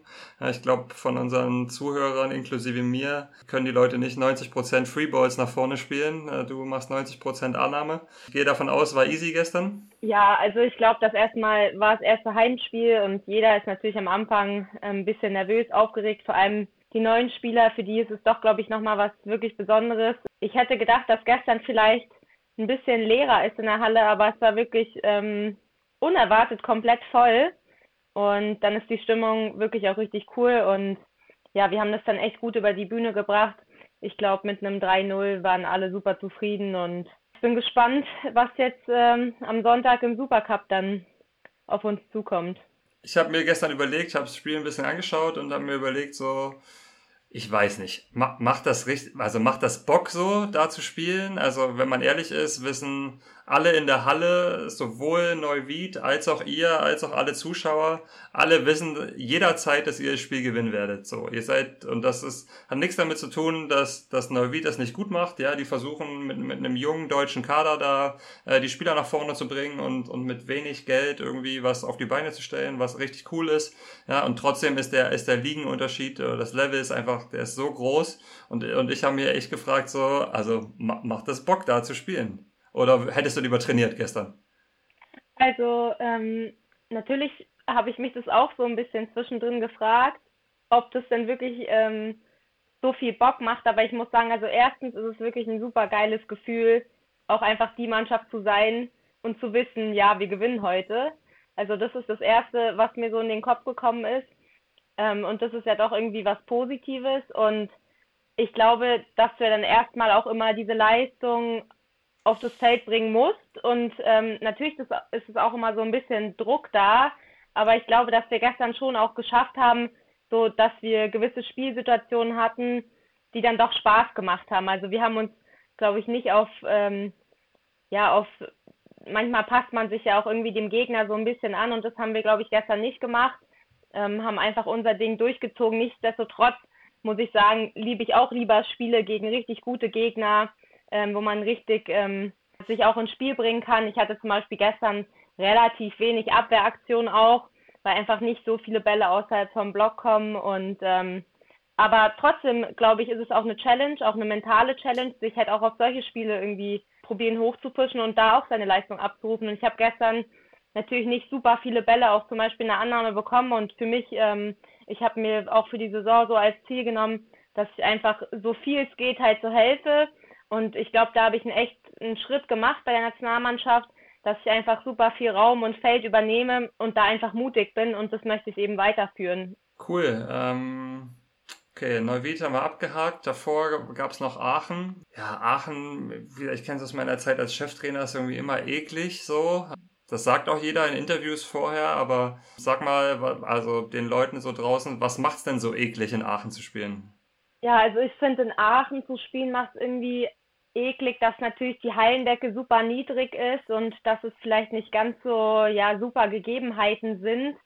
Ich glaube, von unseren Zuhörern inklusive mir können die Leute nicht 90% Freeballs nach vorne spielen. Du machst 90% Annahme. Ich gehe davon aus, war easy gestern? Ja, also ich glaube, das erstmal war das erste Heimspiel und jeder ist natürlich am Anfang ein bisschen nervös, aufgeregt, vor allem die neuen Spieler, für die ist es doch, glaube ich, nochmal was wirklich Besonderes. Ich hätte gedacht, dass gestern vielleicht ein bisschen leerer ist in der Halle, aber es war wirklich ähm, unerwartet komplett voll. Und dann ist die Stimmung wirklich auch richtig cool. Und ja, wir haben das dann echt gut über die Bühne gebracht. Ich glaube, mit einem 3-0 waren alle super zufrieden und ich bin gespannt, was jetzt ähm, am Sonntag im Supercup dann auf uns zukommt. Ich habe mir gestern überlegt, habe das Spiel ein bisschen angeschaut und habe mir überlegt, so, ich weiß nicht. Macht das richtig, also macht das Bock so, da zu spielen? Also, wenn man ehrlich ist, wissen alle in der Halle, sowohl Neuwied als auch ihr, als auch alle Zuschauer, alle wissen jederzeit, dass ihr das Spiel gewinnen werdet. So, ihr seid, und das ist, hat nichts damit zu tun, dass, dass Neuwied das nicht gut macht. Ja, die versuchen mit, mit einem jungen deutschen Kader da äh, die Spieler nach vorne zu bringen und, und mit wenig Geld irgendwie was auf die Beine zu stellen, was richtig cool ist. Ja, und trotzdem ist der, ist der Ligenunterschied, äh, das Level ist einfach, der ist so groß. Und, und ich habe mir echt gefragt, so, also macht das Bock da zu spielen? Oder hättest du lieber trainiert gestern? Also ähm, natürlich habe ich mich das auch so ein bisschen zwischendrin gefragt, ob das denn wirklich ähm, so viel Bock macht. Aber ich muss sagen, also erstens ist es wirklich ein super geiles Gefühl, auch einfach die Mannschaft zu sein und zu wissen, ja, wir gewinnen heute. Also das ist das Erste, was mir so in den Kopf gekommen ist. Ähm, und das ist ja doch irgendwie was Positives. Und ich glaube, dass wir dann erstmal auch immer diese Leistung auf das Feld bringen musst. Und ähm, natürlich ist, es auch immer so ein bisschen Druck da. Aber ich glaube, dass wir gestern schon auch geschafft haben, so dass wir gewisse Spielsituationen hatten, die dann doch Spaß gemacht haben. Also wir haben uns, glaube ich, nicht auf, ähm, ja, auf, manchmal passt man sich ja auch irgendwie dem Gegner so ein bisschen an und das haben wir, glaube ich, gestern nicht gemacht. ähm, haben einfach unser Ding durchgezogen. Nichtsdestotrotz muss ich sagen, liebe ich auch lieber Spiele gegen richtig gute Gegner, ähm, wo man richtig ähm, sich auch ins Spiel bringen kann. Ich hatte zum Beispiel gestern relativ wenig Abwehraktion auch, weil einfach nicht so viele Bälle außerhalb vom Block kommen und ähm, aber trotzdem, glaube ich, ist es auch eine Challenge, auch eine mentale Challenge, sich halt auch auf solche Spiele irgendwie probieren hochzupushen und da auch seine Leistung abzurufen. Und ich habe gestern natürlich nicht super viele Bälle auch zum Beispiel in der Annahme bekommen und für mich, ähm, ich habe mir auch für die Saison so als Ziel genommen, dass ich einfach so viel es geht halt so helfe und ich glaube, da habe ich einen echt einen Schritt gemacht bei der Nationalmannschaft, dass ich einfach super viel Raum und Feld übernehme und da einfach mutig bin und das möchte ich eben weiterführen. Cool. Ähm, okay, Neuwied haben wir abgehakt. Davor gab es noch Aachen. Ja, Aachen, ich kenne es aus meiner Zeit als Cheftrainer, ist irgendwie immer eklig so. Das sagt auch jeder in Interviews vorher, aber sag mal, also den Leuten so draußen, was macht's denn so eklig in Aachen zu spielen? Ja, also ich finde in Aachen zu spielen macht irgendwie eklig, dass natürlich die Hallendecke super niedrig ist und dass es vielleicht nicht ganz so ja super Gegebenheiten sind.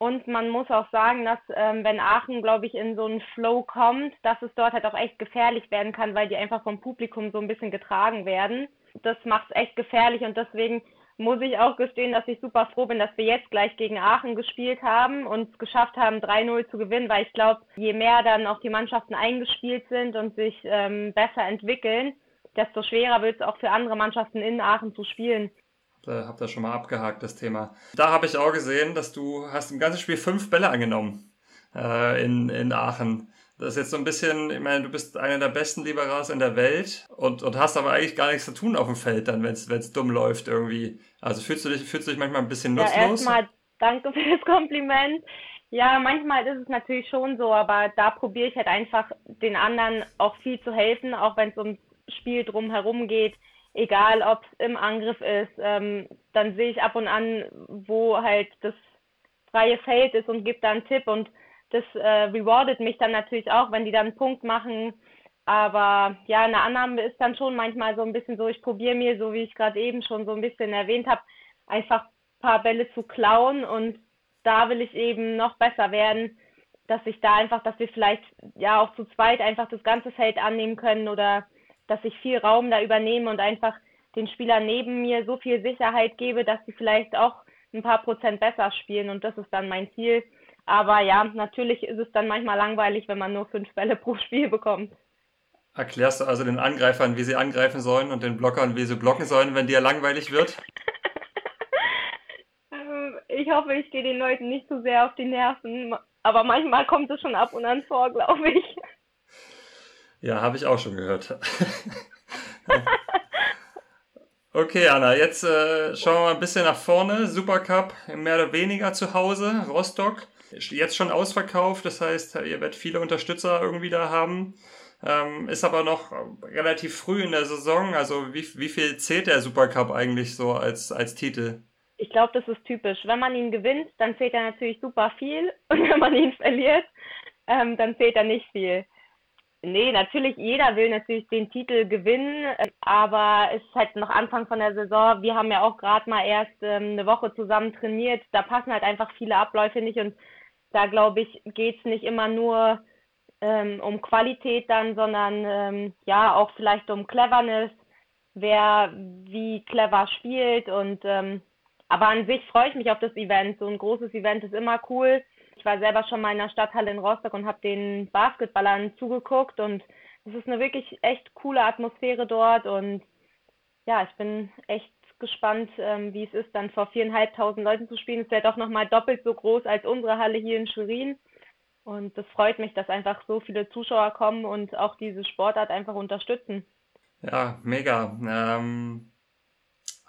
Und man muss auch sagen, dass ähm, wenn Aachen, glaube ich, in so einen Flow kommt, dass es dort halt auch echt gefährlich werden kann, weil die einfach vom Publikum so ein bisschen getragen werden. Das macht es echt gefährlich und deswegen muss ich auch gestehen, dass ich super froh bin, dass wir jetzt gleich gegen Aachen gespielt haben und es geschafft haben, 3-0 zu gewinnen, weil ich glaube, je mehr dann auch die Mannschaften eingespielt sind und sich ähm, besser entwickeln, desto schwerer wird es auch für andere Mannschaften in Aachen zu spielen. Da habt ihr schon mal abgehakt, das Thema. Da habe ich auch gesehen, dass du hast im ganzen Spiel fünf Bälle angenommen äh, in, in Aachen. Das ist jetzt so ein bisschen, ich meine, du bist einer der besten Liberals in der Welt und, und hast aber eigentlich gar nichts zu tun auf dem Feld dann, wenn es dumm läuft irgendwie. Also fühlst du dich, fühlst du dich manchmal ein bisschen nutzlos? Ja, erstmal danke für das Kompliment. Ja, manchmal ist es natürlich schon so, aber da probiere ich halt einfach den anderen auch viel zu helfen, auch wenn es ums Spiel drumherum geht. Egal, ob es im Angriff ist, ähm, dann sehe ich ab und an, wo halt das freie Feld ist und gebe da einen Tipp und das äh, rewardet mich dann natürlich auch, wenn die dann einen Punkt machen. Aber ja, eine Annahme ist dann schon manchmal so ein bisschen so, ich probiere mir, so wie ich gerade eben schon so ein bisschen erwähnt habe, einfach ein paar Bälle zu klauen und da will ich eben noch besser werden, dass ich da einfach, dass wir vielleicht ja auch zu zweit einfach das ganze Feld annehmen können oder dass ich viel Raum da übernehme und einfach den Spielern neben mir so viel Sicherheit gebe, dass sie vielleicht auch ein paar Prozent besser spielen und das ist dann mein Ziel. Aber ja, natürlich ist es dann manchmal langweilig, wenn man nur fünf Bälle pro Spiel bekommt. Erklärst du also den Angreifern, wie sie angreifen sollen und den Blockern, wie sie blocken sollen, wenn dir langweilig wird? Ähm, ich hoffe, ich gehe den Leuten nicht zu sehr auf die Nerven, aber manchmal kommt es schon ab und an vor, glaube ich. Ja, habe ich auch schon gehört. Okay, Anna, jetzt äh, schauen wir mal ein bisschen nach vorne. Supercup mehr oder weniger zu Hause, Rostock jetzt schon ausverkauft. Das heißt, ihr werdet viele Unterstützer irgendwie da haben. Ähm, ist aber noch relativ früh in der Saison. Also wie, wie viel zählt der Supercup eigentlich so als, als Titel? Ich glaube, das ist typisch. Wenn man ihn gewinnt, dann zählt er natürlich super viel. Und wenn man ihn verliert, ähm, dann zählt er nicht viel. Nee, natürlich, jeder will natürlich den Titel gewinnen, aber es ist halt noch Anfang von der Saison. Wir haben ja auch gerade mal erst ähm, eine Woche zusammen trainiert. Da passen halt einfach viele Abläufe nicht und da glaube ich, geht es nicht immer nur ähm, um Qualität dann, sondern ähm, ja auch vielleicht um Cleverness, wer wie clever spielt und ähm, aber an sich freue ich mich auf das Event. So ein großes Event ist immer cool. Ich war selber schon mal in der Stadthalle in Rostock und habe den Basketballern zugeguckt und es ist eine wirklich echt coole Atmosphäre dort und ja, ich bin echt gespannt, ähm, wie es ist, dann vor viereinhalbtausend Leuten zu spielen. Es ja doch nochmal doppelt so groß als unsere Halle hier in Schwerin. Und das freut mich, dass einfach so viele Zuschauer kommen und auch diese Sportart einfach unterstützen. Ja, mega. Ähm,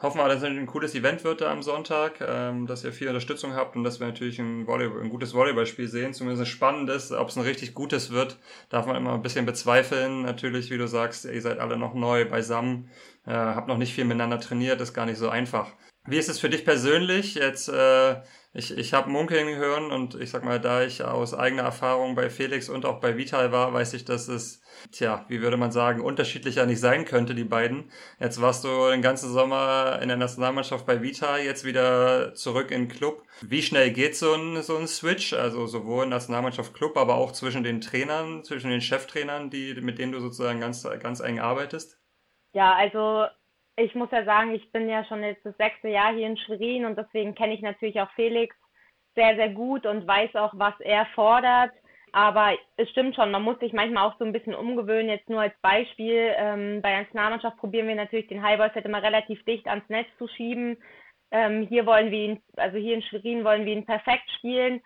hoffen wir, dass es ein cooles Event wird da am Sonntag, ähm, dass ihr viel Unterstützung habt und dass wir natürlich ein, Volleyball, ein gutes Volleyballspiel sehen, zumindest ein spannendes. Ob es ein richtig gutes wird, darf man immer ein bisschen bezweifeln. Natürlich, wie du sagst, ihr seid alle noch neu beisammen, äh, habt noch nicht viel miteinander trainiert, ist gar nicht so einfach. Wie ist es für dich persönlich? Jetzt, äh, ich, ich habe munkeln hören und ich sag mal, da ich aus eigener Erfahrung bei Felix und auch bei Vital war, weiß ich, dass es, tja, wie würde man sagen, unterschiedlicher nicht sein könnte, die beiden. Jetzt warst du den ganzen Sommer in der Nationalmannschaft bei Vital, jetzt wieder zurück in Club. Wie schnell geht so ein, so ein Switch? Also sowohl Nationalmannschaft Club, aber auch zwischen den Trainern, zwischen den Cheftrainern, die, mit denen du sozusagen ganz, ganz eng arbeitest? Ja, also ich muss ja sagen, ich bin ja schon jetzt das sechste Jahr hier in Schwerin und deswegen kenne ich natürlich auch Felix sehr, sehr gut und weiß auch, was er fordert. Aber es stimmt schon, man muss sich manchmal auch so ein bisschen umgewöhnen. Jetzt nur als Beispiel, ähm, bei der Nationalmannschaft probieren wir natürlich den Highball-Set immer relativ dicht ans Netz zu schieben. Ähm, hier wollen wir ihn, also hier in Schwerin wollen wir ihn perfekt spielen.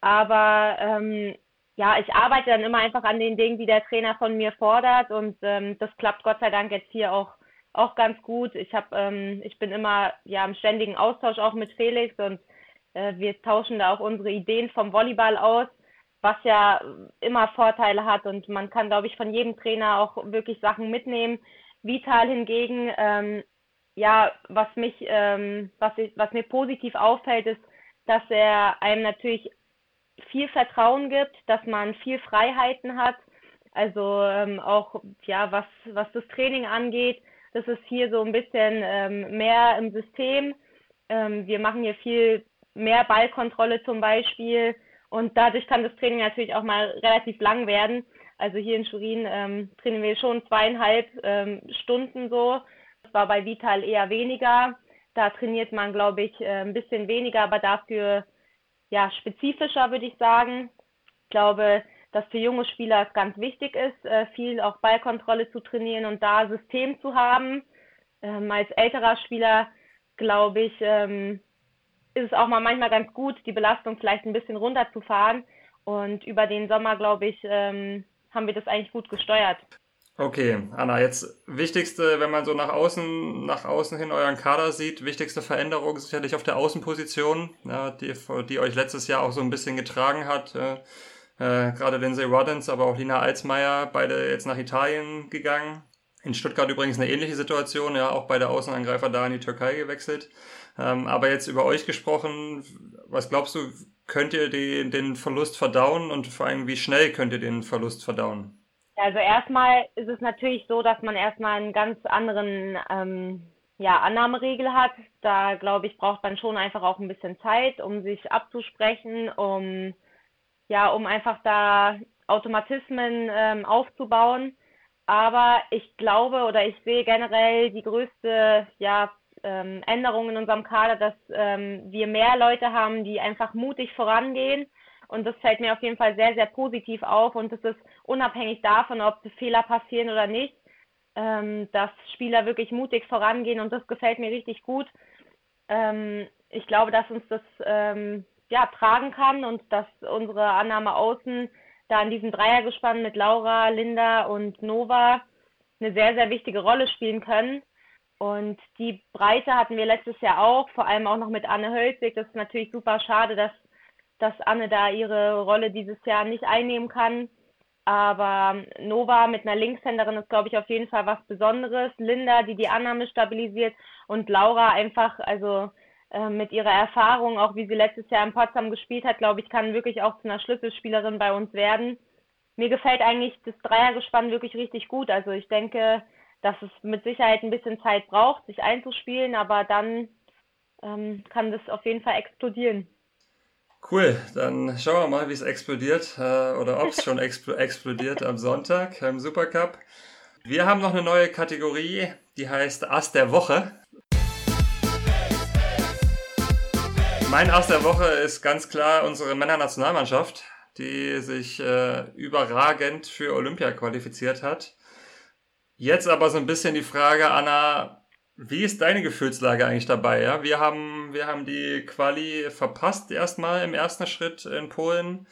Aber ähm, ja, ich arbeite dann immer einfach an den Dingen, die der Trainer von mir fordert und ähm, das klappt Gott sei Dank jetzt hier auch auch ganz gut. Ich habe, ähm, ich bin immer ja im ständigen Austausch auch mit Felix und äh, wir tauschen da auch unsere Ideen vom Volleyball aus, was ja immer Vorteile hat und man kann, glaube ich, von jedem Trainer auch wirklich Sachen mitnehmen. Vital hingegen, ähm, ja, was mich, ähm, was, ich, was mir positiv auffällt, ist, dass er einem natürlich viel Vertrauen gibt, dass man viel Freiheiten hat. Also ähm, auch ja, was was das Training angeht, das ist hier so ein bisschen ähm, mehr im System. Ähm, wir machen hier viel mehr Ballkontrolle zum Beispiel und dadurch kann das Training natürlich auch mal relativ lang werden. Also hier in Schurin ähm, trainieren wir schon zweieinhalb ähm, Stunden so. Das war bei Vital eher weniger. Da trainiert man, glaube ich, äh, ein bisschen weniger, aber dafür ja spezifischer, würde ich sagen. Ich glaube, dass für junge Spieler ganz wichtig ist, äh, viel auch Ballkontrolle zu trainieren und da System zu haben. Ähm, als älterer Spieler, glaube ich, ähm, ist es auch mal manchmal ganz gut, die Belastung vielleicht ein bisschen runterzufahren. Und über den Sommer, glaube ich, ähm, haben wir das eigentlich gut gesteuert. Okay, Anna, jetzt wichtigste, wenn man so nach außen, nach außen hin euren Kader sieht, wichtigste Veränderung sicherlich auf der Außenposition, die, die euch letztes Jahr auch so ein bisschen getragen hat. Äh, Gerade Lindsay Roddens, aber auch Lina Alsmeier, beide jetzt nach Italien gegangen. In Stuttgart übrigens eine ähnliche Situation, ja, auch beide Außenangreifer da in die Türkei gewechselt. Ähm, aber jetzt über euch gesprochen, was glaubst du, könnt ihr die, den Verlust verdauen und vor allem, wie schnell könnt ihr den Verlust verdauen? Also erstmal ist es natürlich so, dass man erstmal einen ganz anderen ähm, ja, Annahmeregel hat. Da glaube ich, braucht man schon einfach auch ein bisschen Zeit, um sich abzusprechen, um ja, um einfach da Automatismen ähm, aufzubauen. Aber ich glaube oder ich sehe generell die größte ja, ähm, Änderung in unserem Kader, dass ähm, wir mehr Leute haben, die einfach mutig vorangehen. Und das fällt mir auf jeden Fall sehr, sehr positiv auf. Und das ist unabhängig davon, ob Fehler passieren oder nicht, ähm, dass Spieler wirklich mutig vorangehen. Und das gefällt mir richtig gut. Ähm, ich glaube, dass uns das ähm, ja, tragen kann und dass unsere Annahme außen da in diesem Dreiergespann mit Laura, Linda und Nova eine sehr, sehr wichtige Rolle spielen können. Und die Breite hatten wir letztes Jahr auch, vor allem auch noch mit Anne Hölzig. Das ist natürlich super schade, dass, dass Anne da ihre Rolle dieses Jahr nicht einnehmen kann. Aber Nova mit einer Linkshänderin ist, glaube ich, auf jeden Fall was Besonderes. Linda, die die Annahme stabilisiert und Laura einfach, also äh, mit ihrer Erfahrung, auch wie sie letztes Jahr in Potsdam gespielt hat, glaube ich, kann wirklich auch zu einer Schlüsselspielerin bei uns werden. Mir gefällt eigentlich das Dreiergespann wirklich richtig gut. Also ich denke, dass es mit Sicherheit ein bisschen Zeit braucht, sich einzuspielen, aber dann ähm, kann das auf jeden Fall explodieren. Cool, dann schauen wir mal, wie es explodiert äh, oder ob es schon expl explodiert am Sonntag im Supercup. Wir haben noch eine neue Kategorie, die heißt Ass der Woche. Mein Ass der Woche ist ganz klar unsere Männernationalmannschaft, die sich äh, überragend für Olympia qualifiziert hat. Jetzt aber so ein bisschen die Frage, Anna, wie ist deine Gefühlslage eigentlich dabei? Ja? Wir, haben, wir haben die Quali verpasst erstmal im ersten Schritt in Polen.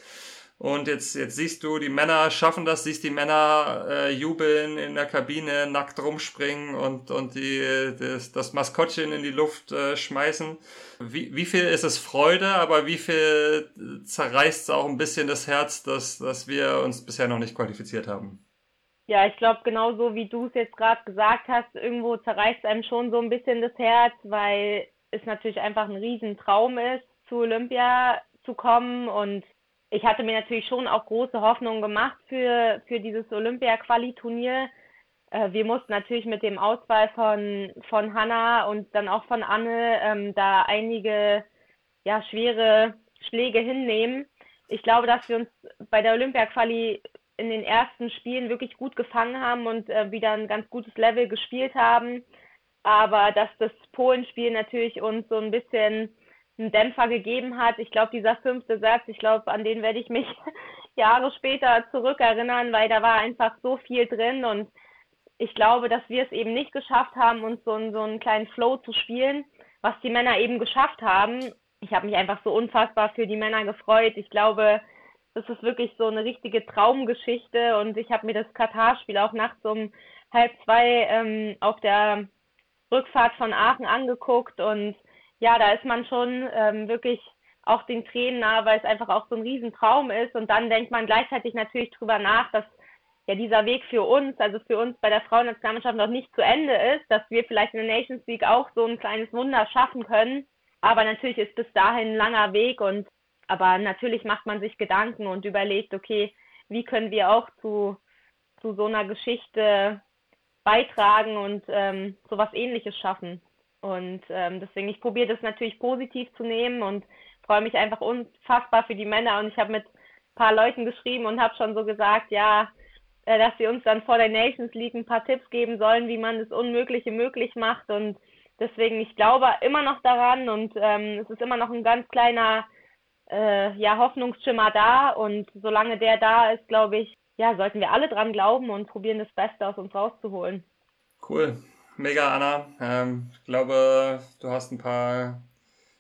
Und jetzt, jetzt siehst du, die Männer schaffen das, siehst die Männer äh, jubeln in der Kabine, nackt rumspringen und, und die, das, das Maskottchen in die Luft äh, schmeißen. Wie, wie viel ist es Freude, aber wie viel zerreißt es auch ein bisschen das Herz, dass, dass wir uns bisher noch nicht qualifiziert haben? Ja, ich glaube, genauso wie du es jetzt gerade gesagt hast, irgendwo zerreißt einem schon so ein bisschen das Herz, weil es natürlich einfach ein Riesentraum ist, zu Olympia zu kommen und ich hatte mir natürlich schon auch große Hoffnungen gemacht für, für dieses Olympia-Quali-Turnier. Äh, wir mussten natürlich mit dem Auswahl von, von Hanna und dann auch von Anne ähm, da einige ja, schwere Schläge hinnehmen. Ich glaube, dass wir uns bei der Olympia-Quali in den ersten Spielen wirklich gut gefangen haben und äh, wieder ein ganz gutes Level gespielt haben. Aber dass das Polenspiel natürlich uns so ein bisschen einen Dämpfer gegeben hat. Ich glaube, dieser fünfte Satz, ich glaube, an den werde ich mich Jahre später zurückerinnern, weil da war einfach so viel drin und ich glaube, dass wir es eben nicht geschafft haben, uns so, einen, so einen kleinen Flow zu spielen, was die Männer eben geschafft haben. Ich habe mich einfach so unfassbar für die Männer gefreut. Ich glaube, das ist wirklich so eine richtige Traumgeschichte und ich habe mir das Katar-Spiel auch nachts um halb zwei ähm, auf der Rückfahrt von Aachen angeguckt und ja, da ist man schon ähm, wirklich auch den Tränen nah, weil es einfach auch so ein Riesentraum ist. Und dann denkt man gleichzeitig natürlich drüber nach, dass ja dieser Weg für uns, also für uns bei der Frauennationalmannschaft noch nicht zu Ende ist, dass wir vielleicht in der Nations League auch so ein kleines Wunder schaffen können. Aber natürlich ist bis dahin ein langer Weg und aber natürlich macht man sich Gedanken und überlegt, okay, wie können wir auch zu, zu so einer Geschichte beitragen und ähm, sowas ähnliches schaffen. Und ähm, deswegen, ich probiere das natürlich positiv zu nehmen und freue mich einfach unfassbar für die Männer. Und ich habe mit ein paar Leuten geschrieben und habe schon so gesagt, ja, äh, dass sie uns dann vor der Nations League ein paar Tipps geben sollen, wie man das Unmögliche möglich macht. Und deswegen, ich glaube immer noch daran und ähm, es ist immer noch ein ganz kleiner äh, ja, Hoffnungsschimmer da. Und solange der da ist, glaube ich, ja, sollten wir alle dran glauben und probieren, das Beste aus uns rauszuholen. Cool mega, Anna. Ähm, ich glaube, du hast ein paar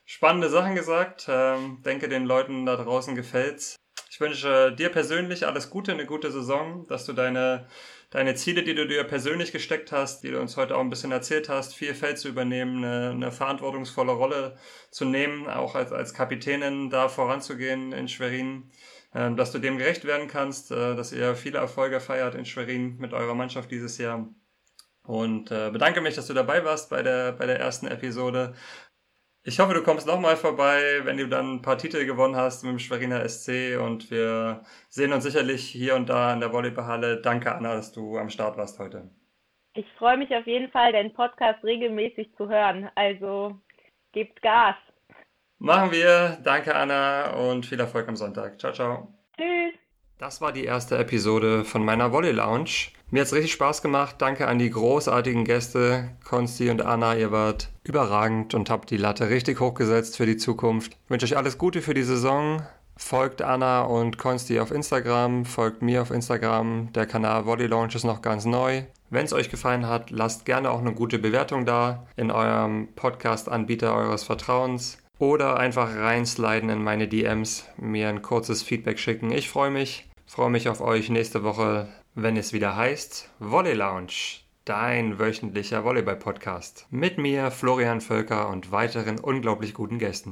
spannende Sachen gesagt. Ähm, denke, den Leuten da draußen gefällt's. Ich wünsche dir persönlich alles Gute, eine gute Saison, dass du deine, deine Ziele, die du dir persönlich gesteckt hast, die du uns heute auch ein bisschen erzählt hast, viel Feld zu übernehmen, eine, eine verantwortungsvolle Rolle zu nehmen, auch als, als Kapitänin da voranzugehen in Schwerin, ähm, dass du dem gerecht werden kannst, äh, dass ihr viele Erfolge feiert in Schwerin mit eurer Mannschaft dieses Jahr und äh, bedanke mich, dass du dabei warst bei der, bei der ersten Episode. Ich hoffe, du kommst nochmal vorbei, wenn du dann ein paar Titel gewonnen hast mit dem Schweriner SC und wir sehen uns sicherlich hier und da in der Volleyballhalle. Danke, Anna, dass du am Start warst heute. Ich freue mich auf jeden Fall, deinen Podcast regelmäßig zu hören. Also gebt Gas. Machen wir. Danke, Anna, und viel Erfolg am Sonntag. Ciao, ciao. Tschüss. Das war die erste Episode von meiner Volley Lounge. Mir hat es richtig Spaß gemacht. Danke an die großartigen Gäste, Konsti und Anna. Ihr wart überragend und habt die Latte richtig hochgesetzt für die Zukunft. Ich wünsche euch alles Gute für die Saison. Folgt Anna und Konsti auf Instagram, folgt mir auf Instagram. Der Kanal Volley Lounge ist noch ganz neu. Wenn es euch gefallen hat, lasst gerne auch eine gute Bewertung da in eurem Podcast-Anbieter eures Vertrauens oder einfach reinsliden in meine DMs, mir ein kurzes Feedback schicken. Ich freue mich. Freue mich auf euch nächste Woche, wenn es wieder heißt Volley Lounge, dein wöchentlicher Volleyball-Podcast. Mit mir, Florian Völker und weiteren unglaublich guten Gästen.